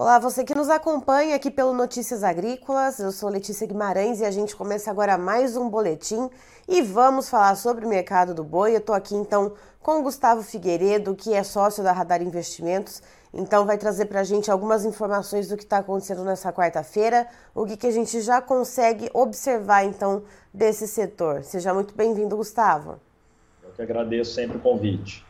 Olá, você que nos acompanha aqui pelo Notícias Agrícolas. Eu sou Letícia Guimarães e a gente começa agora mais um boletim e vamos falar sobre o mercado do boi. Eu estou aqui então com o Gustavo Figueiredo, que é sócio da Radar Investimentos. Então vai trazer para a gente algumas informações do que está acontecendo nessa quarta-feira, o que, que a gente já consegue observar então desse setor. Seja muito bem-vindo, Gustavo. Eu que agradeço sempre o convite.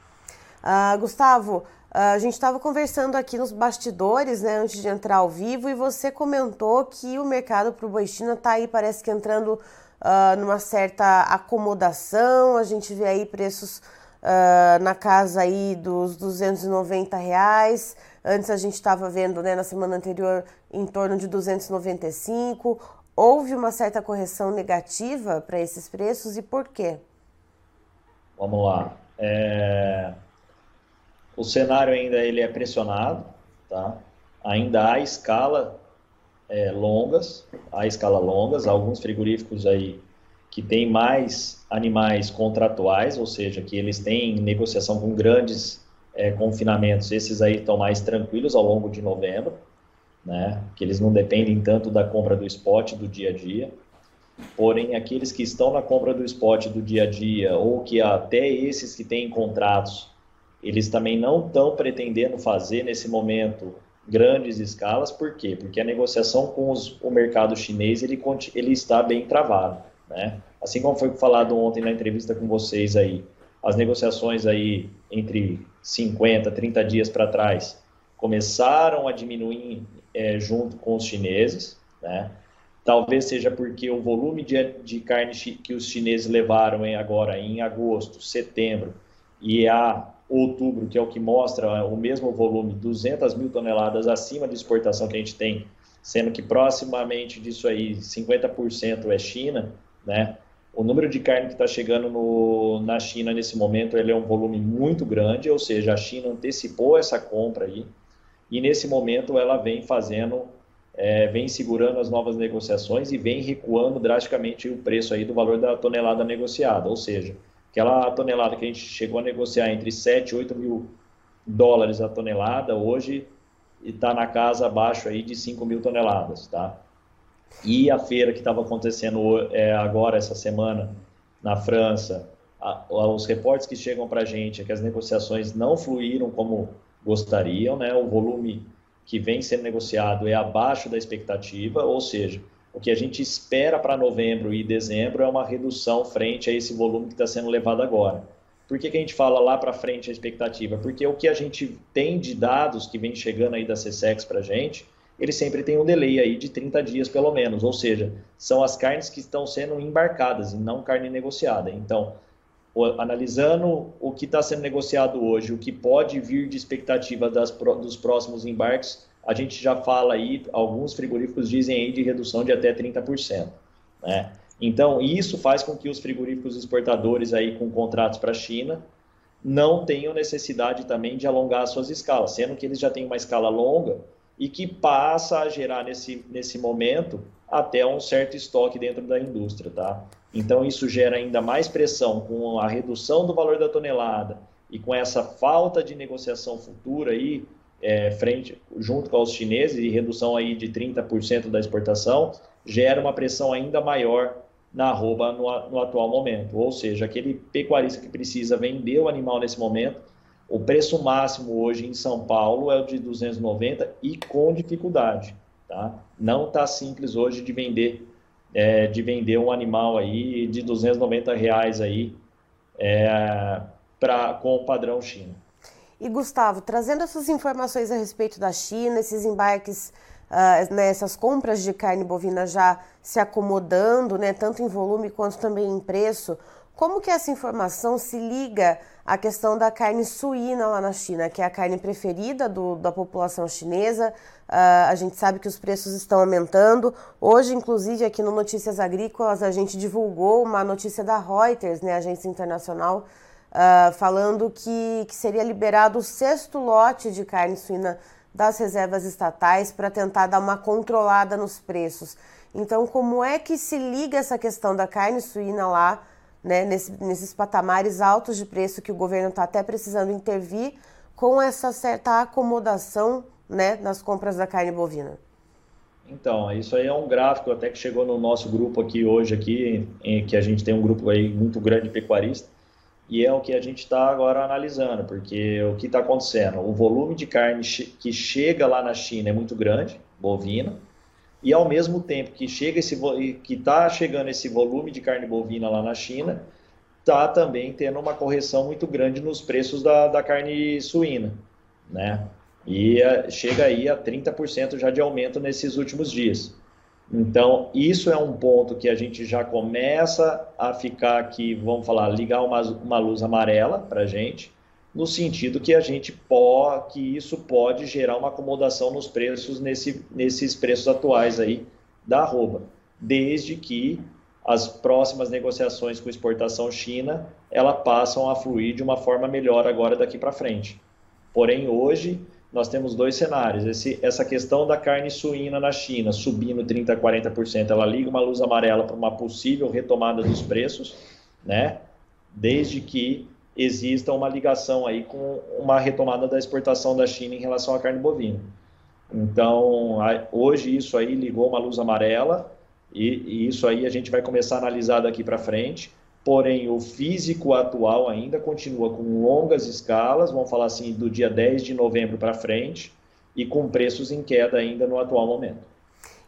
Uh, Gustavo, a gente estava conversando aqui nos bastidores, né, antes de entrar ao vivo, e você comentou que o mercado para o boi China está aí, parece que entrando uh, numa certa acomodação. A gente vê aí preços uh, na casa aí dos 290 reais. Antes a gente estava vendo, né, na semana anterior, em torno de 295. Houve uma certa correção negativa para esses preços e por quê? Vamos lá. É o cenário ainda ele é pressionado, tá? Ainda há escala é, longas, há escala longas, alguns frigoríficos aí que têm mais animais contratuais, ou seja, que eles têm negociação com grandes é, confinamentos, esses aí estão mais tranquilos ao longo de novembro, né? Que eles não dependem tanto da compra do spot do dia a dia. Porém, aqueles que estão na compra do spot do dia a dia, ou que até esses que têm contratos eles também não estão pretendendo fazer nesse momento grandes escalas, por quê? Porque a negociação com os, o mercado chinês ele, ele está bem travado, né? Assim como foi falado ontem na entrevista com vocês aí, as negociações aí entre 50, 30 dias para trás começaram a diminuir é, junto com os chineses, né? Talvez seja porque o volume de, de carne que os chineses levaram em agora em agosto, setembro e a outubro, que é o que mostra o mesmo volume, 200 mil toneladas acima de exportação que a gente tem, sendo que proximamente disso aí 50% é China, né? O número de carne que está chegando no, na China nesse momento ele é um volume muito grande, ou seja, a China antecipou essa compra aí e nesse momento ela vem fazendo, é, vem segurando as novas negociações e vem recuando drasticamente o preço aí do valor da tonelada negociada, ou seja, Aquela tonelada que a gente chegou a negociar entre 7 e 8 mil dólares a tonelada, hoje está na casa abaixo aí de 5 mil toneladas, tá? E a feira que estava acontecendo é, agora, essa semana, na França, a, os reportes que chegam para a gente é que as negociações não fluíram como gostariam, né? O volume que vem sendo negociado é abaixo da expectativa, ou seja, o que a gente espera para novembro e dezembro é uma redução frente a esse volume que está sendo levado agora. Por que, que a gente fala lá para frente a expectativa? Porque o que a gente tem de dados que vem chegando aí da CSEX para a gente, ele sempre tem um delay aí de 30 dias pelo menos, ou seja, são as carnes que estão sendo embarcadas e não carne negociada. Então, analisando o que está sendo negociado hoje, o que pode vir de expectativa das, dos próximos embarques, a gente já fala aí, alguns frigoríficos dizem aí de redução de até 30%. Né? Então, isso faz com que os frigoríficos exportadores aí com contratos para a China não tenham necessidade também de alongar suas escalas, sendo que eles já têm uma escala longa e que passa a gerar nesse, nesse momento até um certo estoque dentro da indústria, tá? Então isso gera ainda mais pressão com a redução do valor da tonelada e com essa falta de negociação futura aí é, frente, junto com os chineses e redução aí de 30% da exportação, gera uma pressão ainda maior na arroba no, no, atual momento. Ou seja, aquele pecuarista que precisa vender o animal nesse momento, o preço máximo hoje em São Paulo é o de 290 e com dificuldade. Tá? Não está simples hoje de vender é, de vender um animal aí de 290 reais aí é, com o padrão China. E Gustavo, trazendo essas informações a respeito da China, esses embarques, uh, né, essas compras de carne bovina já se acomodando, né, tanto em volume quanto também em preço, como que essa informação se liga à questão da carne suína lá na China, que é a carne preferida do, da população chinesa? Uh, a gente sabe que os preços estão aumentando. Hoje, inclusive, aqui no Notícias Agrícolas, a gente divulgou uma notícia da Reuters, né, agência internacional, uh, falando que, que seria liberado o sexto lote de carne suína das reservas estatais para tentar dar uma controlada nos preços. Então, como é que se liga essa questão da carne suína lá, né, nesse, nesses patamares altos de preço que o governo está até precisando intervir, com essa certa acomodação né, nas compras da carne bovina? Então, isso aí é um gráfico até que chegou no nosso grupo aqui hoje, aqui, em, que a gente tem um grupo aí muito grande de pecuarista, e é o que a gente está agora analisando, porque o que está acontecendo? O volume de carne que chega lá na China é muito grande, bovina, e ao mesmo tempo que chega esse que está chegando esse volume de carne bovina lá na China, está também tendo uma correção muito grande nos preços da, da carne suína, né? E uh, chega aí a 30% já de aumento nesses últimos dias. Então, isso é um ponto que a gente já começa a ficar aqui, vamos falar, ligar uma, uma luz amarela para a gente, no sentido que a gente pode, que isso pode gerar uma acomodação nos preços nesse, nesses preços atuais aí da arroba, desde que as próximas negociações com exportação China, ela passam a fluir de uma forma melhor agora daqui para frente. Porém, hoje nós temos dois cenários. Esse, essa questão da carne suína na China subindo 30% a 40%, ela liga uma luz amarela para uma possível retomada dos preços, né? desde que exista uma ligação aí com uma retomada da exportação da China em relação à carne bovina. Então, hoje isso aí ligou uma luz amarela e, e isso aí a gente vai começar a analisar daqui para frente. Porém, o físico atual ainda continua com longas escalas, vamos falar assim, do dia 10 de novembro para frente, e com preços em queda ainda no atual momento.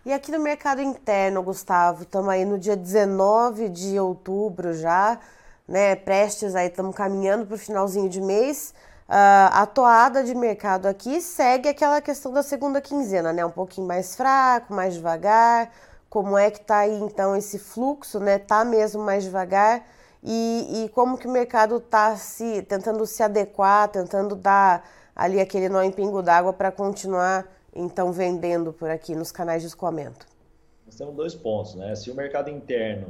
E aqui no mercado interno, Gustavo, estamos aí no dia 19 de outubro já né, prestes aí, estamos caminhando para o finalzinho de mês. Uh, a toada de mercado aqui segue aquela questão da segunda quinzena, né? Um pouquinho mais fraco, mais devagar. Como é que tá aí então esse fluxo, né? Tá mesmo mais devagar e, e como que o mercado tá se tentando se adequar, tentando dar ali aquele nó em pingo d'água para continuar então vendendo por aqui nos canais de escoamento. Nós temos dois pontos, né? Se o mercado interno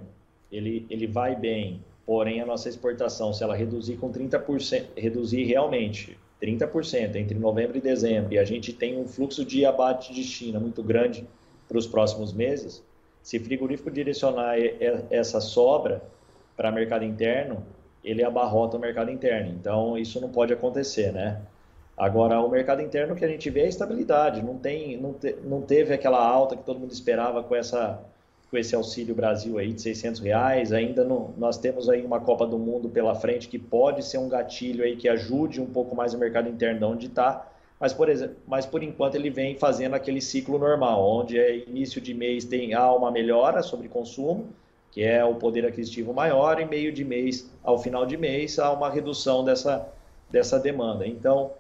ele, ele vai bem Porém, a nossa exportação, se ela reduzir com 30%, reduzir realmente 30% entre novembro e dezembro, e a gente tem um fluxo de abate de China muito grande para os próximos meses, se frigorífico direcionar essa sobra para mercado interno, ele abarrota o mercado interno. Então, isso não pode acontecer, né? Agora, o mercado interno que a gente vê é estabilidade, não, tem, não, te, não teve aquela alta que todo mundo esperava com essa com esse auxílio Brasil aí de 600 reais. Ainda no, nós temos aí uma Copa do Mundo pela frente que pode ser um gatilho aí que ajude um pouco mais o mercado interno de onde está. Mas por, exemplo, mas por enquanto ele vem fazendo aquele ciclo normal, onde é início de mês tem há uma melhora sobre consumo, que é o poder aquisitivo maior, e meio de mês, ao final de mês, há uma redução dessa, dessa demanda. Então,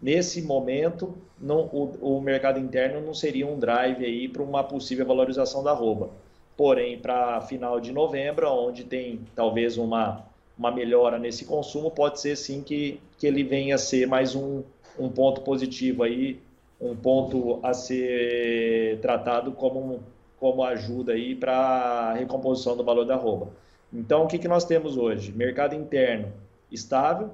nesse momento, não, o, o mercado interno não seria um drive aí para uma possível valorização da arroba porém para final de novembro, onde tem talvez uma, uma melhora nesse consumo, pode ser sim que, que ele venha a ser mais um, um ponto positivo aí, um ponto a ser tratado como, como ajuda aí para a recomposição do valor da arroba. Então, o que, que nós temos hoje? Mercado interno estável,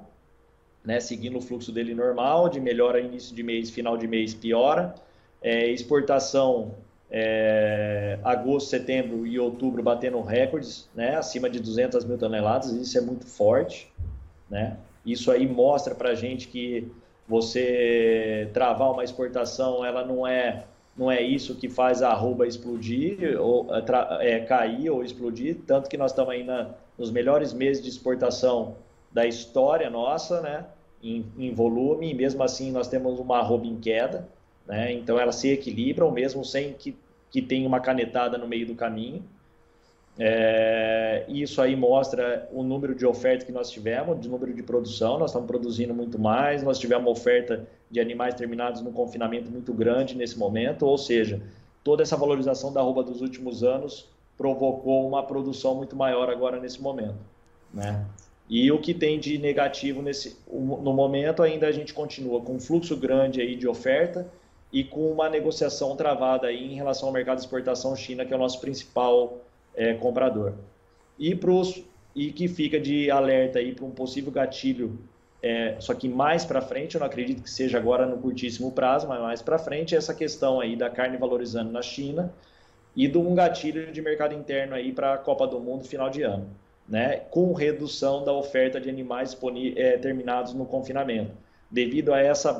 né, seguindo o fluxo dele normal, de melhora início de mês, final de mês piora. É, exportação é, agosto, setembro e outubro batendo recordes, né, acima de 200 mil toneladas, isso é muito forte, né? Isso aí mostra para gente que você travar uma exportação, ela não é não é isso que faz a arroba explodir ou é, cair ou explodir, tanto que nós estamos aí na, nos melhores meses de exportação da história nossa, né? Em, em volume, e mesmo assim nós temos uma arroba em queda, né? Então elas se equilibram mesmo sem que, que tenha uma canetada no meio do caminho. É, isso aí mostra o número de ofertas que nós tivemos, de número de produção, nós estamos produzindo muito mais, nós tivemos uma oferta de animais terminados no confinamento muito grande nesse momento, ou seja, toda essa valorização da arroba dos últimos anos provocou uma produção muito maior agora nesse momento, né? E o que tem de negativo nesse no momento ainda a gente continua com um fluxo grande aí de oferta e com uma negociação travada aí em relação ao mercado de exportação China, que é o nosso principal é, comprador. E, pros, e que fica de alerta aí para um possível gatilho, é, só que mais para frente, eu não acredito que seja agora no curtíssimo prazo, mas mais para frente, essa questão aí da carne valorizando na China e de um gatilho de mercado interno aí para a Copa do Mundo final de ano, né? com redução da oferta de animais é, terminados no confinamento devido a essa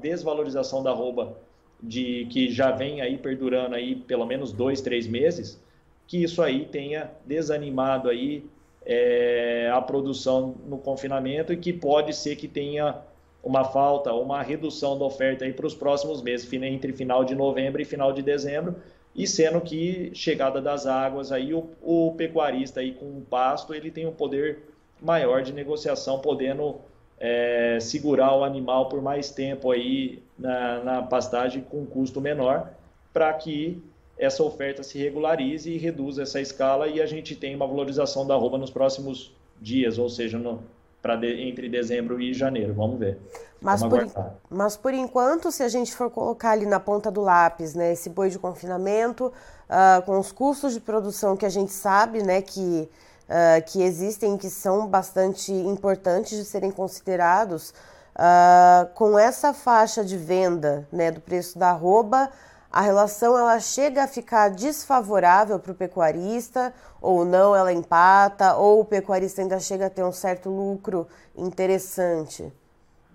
desvalorização da arroba de que já vem aí perdurando aí pelo menos dois, três meses, que isso aí tenha desanimado aí é, a produção no confinamento e que pode ser que tenha uma falta, uma redução da oferta aí para os próximos meses, entre final de novembro e final de dezembro, e sendo que chegada das águas aí o, o pecuarista aí com o pasto ele tem um poder maior de negociação, podendo é, segurar o animal por mais tempo aí na, na pastagem com custo menor, para que essa oferta se regularize e reduza essa escala e a gente tenha uma valorização da arroba nos próximos dias, ou seja, no, de, entre dezembro e janeiro. Vamos ver. Mas por, mas por enquanto, se a gente for colocar ali na ponta do lápis, né, esse boi de confinamento, uh, com os custos de produção que a gente sabe, né, que uh, que existem, que são bastante importantes de serem considerados, uh, com essa faixa de venda né, do preço da arroba, a relação ela chega a ficar desfavorável para o pecuarista ou não, ela empata, ou o pecuarista ainda chega a ter um certo lucro interessante?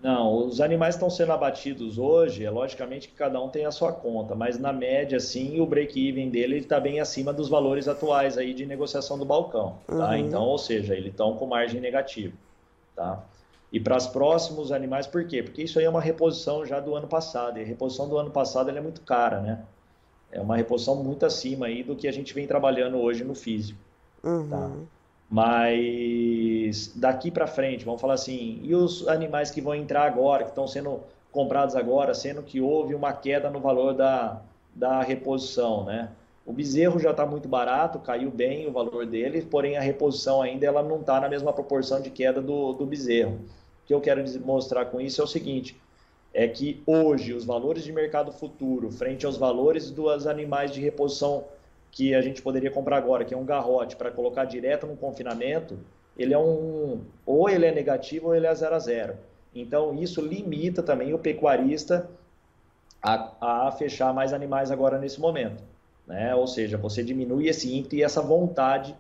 Não, os animais estão sendo abatidos hoje, é logicamente que cada um tem a sua conta, mas na média, sim, o break-even dele está bem acima dos valores atuais aí de negociação do balcão, tá? Uhum. Então, ou seja, eles estão com margem negativa, tá? E para os próximos animais, por quê? Porque isso aí é uma reposição já do ano passado, e a reposição do ano passado é muito cara, né? É uma reposição muito acima aí do que a gente vem trabalhando hoje no físico, tá? uhum. tá? Mas daqui para frente, vamos falar assim, e os animais que vão entrar agora, que estão sendo comprados agora, sendo que houve uma queda no valor da, da reposição, né? O bezerro já está muito barato, caiu bem o valor dele, porém a reposição ainda ela não está na mesma proporção de queda do, do bezerro. O que eu quero mostrar com isso é o seguinte, é que hoje os valores de mercado futuro, frente aos valores dos animais de reposição que a gente poderia comprar agora, que é um garrote, para colocar direto no confinamento, ele é um. Ou ele é negativo ou ele é zero a zero. Então, isso limita também o pecuarista a, a fechar mais animais agora nesse momento. Né? Ou seja, você diminui esse ímpeto e essa vontade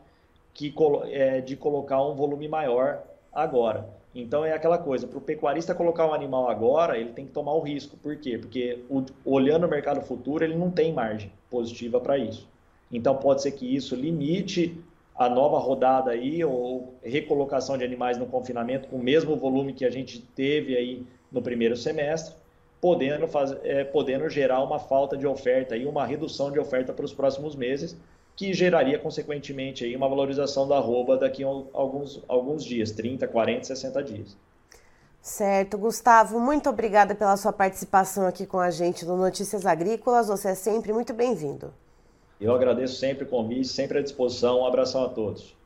que, é, de colocar um volume maior agora. Então é aquela coisa, para o pecuarista colocar um animal agora, ele tem que tomar o risco. Por quê? Porque o, olhando o mercado futuro, ele não tem margem positiva para isso. Então pode ser que isso limite a nova rodada aí ou recolocação de animais no confinamento com o mesmo volume que a gente teve aí no primeiro semestre, podendo, fazer, é, podendo gerar uma falta de oferta e uma redução de oferta para os próximos meses, que geraria consequentemente aí uma valorização da arroba daqui a alguns, alguns dias, 30, 40, 60 dias. Certo, Gustavo, muito obrigada pela sua participação aqui com a gente no Notícias Agrícolas. Você é sempre muito bem-vindo. Eu agradeço sempre o convite, sempre à disposição. Um abração a todos.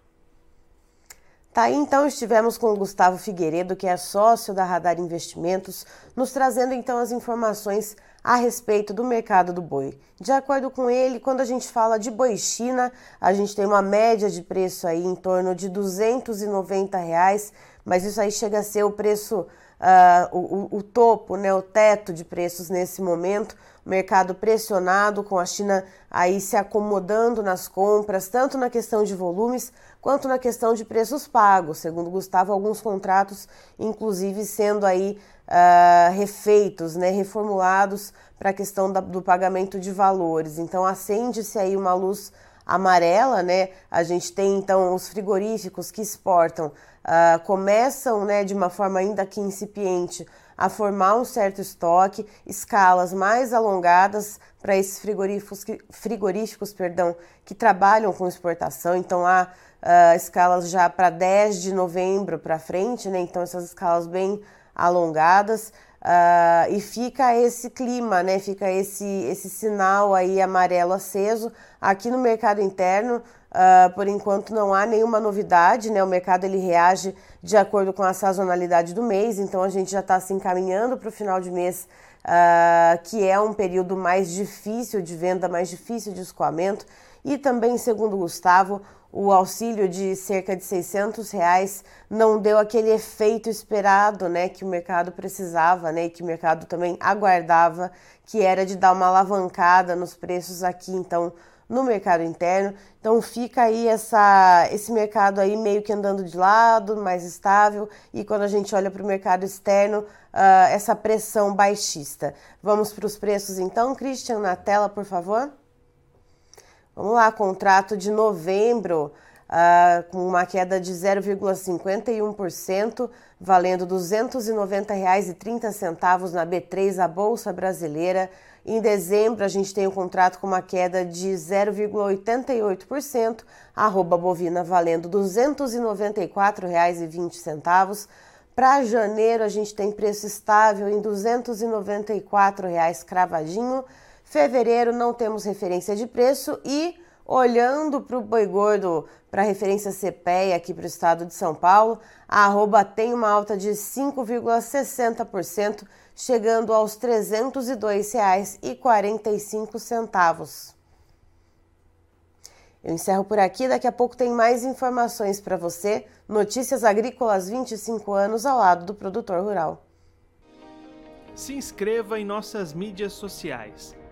Tá aí, então, estivemos com o Gustavo Figueiredo, que é sócio da Radar Investimentos, nos trazendo então as informações a respeito do mercado do boi. De acordo com ele, quando a gente fala de boi China, a gente tem uma média de preço aí em torno de 290 reais, mas isso aí chega a ser o preço uh, o, o, topo, né, o teto de preços nesse momento, mercado pressionado, com a China aí se acomodando nas compras, tanto na questão de volumes quanto na questão de preços pagos. Segundo Gustavo, alguns contratos, inclusive, sendo aí uh, refeitos, né, reformulados para a questão da, do pagamento de valores. Então, acende-se aí uma luz amarela, né? A gente tem então os frigoríficos que exportam uh, começam, né, de uma forma ainda que incipiente, a formar um certo estoque, escalas mais alongadas para esses frigoríficos, que, frigoríficos perdão, que trabalham com exportação. Então há uh, escalas já para 10 de novembro para frente, né? Então essas escalas bem alongadas. Uh, e fica esse clima, né? Fica esse, esse sinal aí amarelo aceso. Aqui no mercado interno, uh, por enquanto não há nenhuma novidade, né? O mercado ele reage de acordo com a sazonalidade do mês, então a gente já está se encaminhando para o final de mês, uh, que é um período mais difícil de venda, mais difícil de escoamento. E também, segundo Gustavo, o auxílio de cerca de 600 reais não deu aquele efeito esperado, né, que o mercado precisava, né, e que o mercado também aguardava, que era de dar uma alavancada nos preços aqui, então, no mercado interno. Então fica aí essa, esse mercado aí meio que andando de lado, mais estável, e quando a gente olha para o mercado externo, uh, essa pressão baixista. Vamos para os preços então, Christian, na tela, por favor. Vamos lá, contrato de novembro uh, com uma queda de 0,51%, valendo R$ 290,30 na B3, a Bolsa Brasileira. Em dezembro, a gente tem um contrato com uma queda de 0,88%, arroba bovina valendo R$ 294,20. Para janeiro, a gente tem preço estável em 294 reais cravadinho. Fevereiro não temos referência de preço e olhando para o boi gordo, para a referência CPEA aqui para o estado de São Paulo, a arroba tem uma alta de 5,60%, chegando aos R$ 302,45. Eu encerro por aqui, daqui a pouco tem mais informações para você. Notícias Agrícolas 25 anos ao lado do produtor rural. Se inscreva em nossas mídias sociais.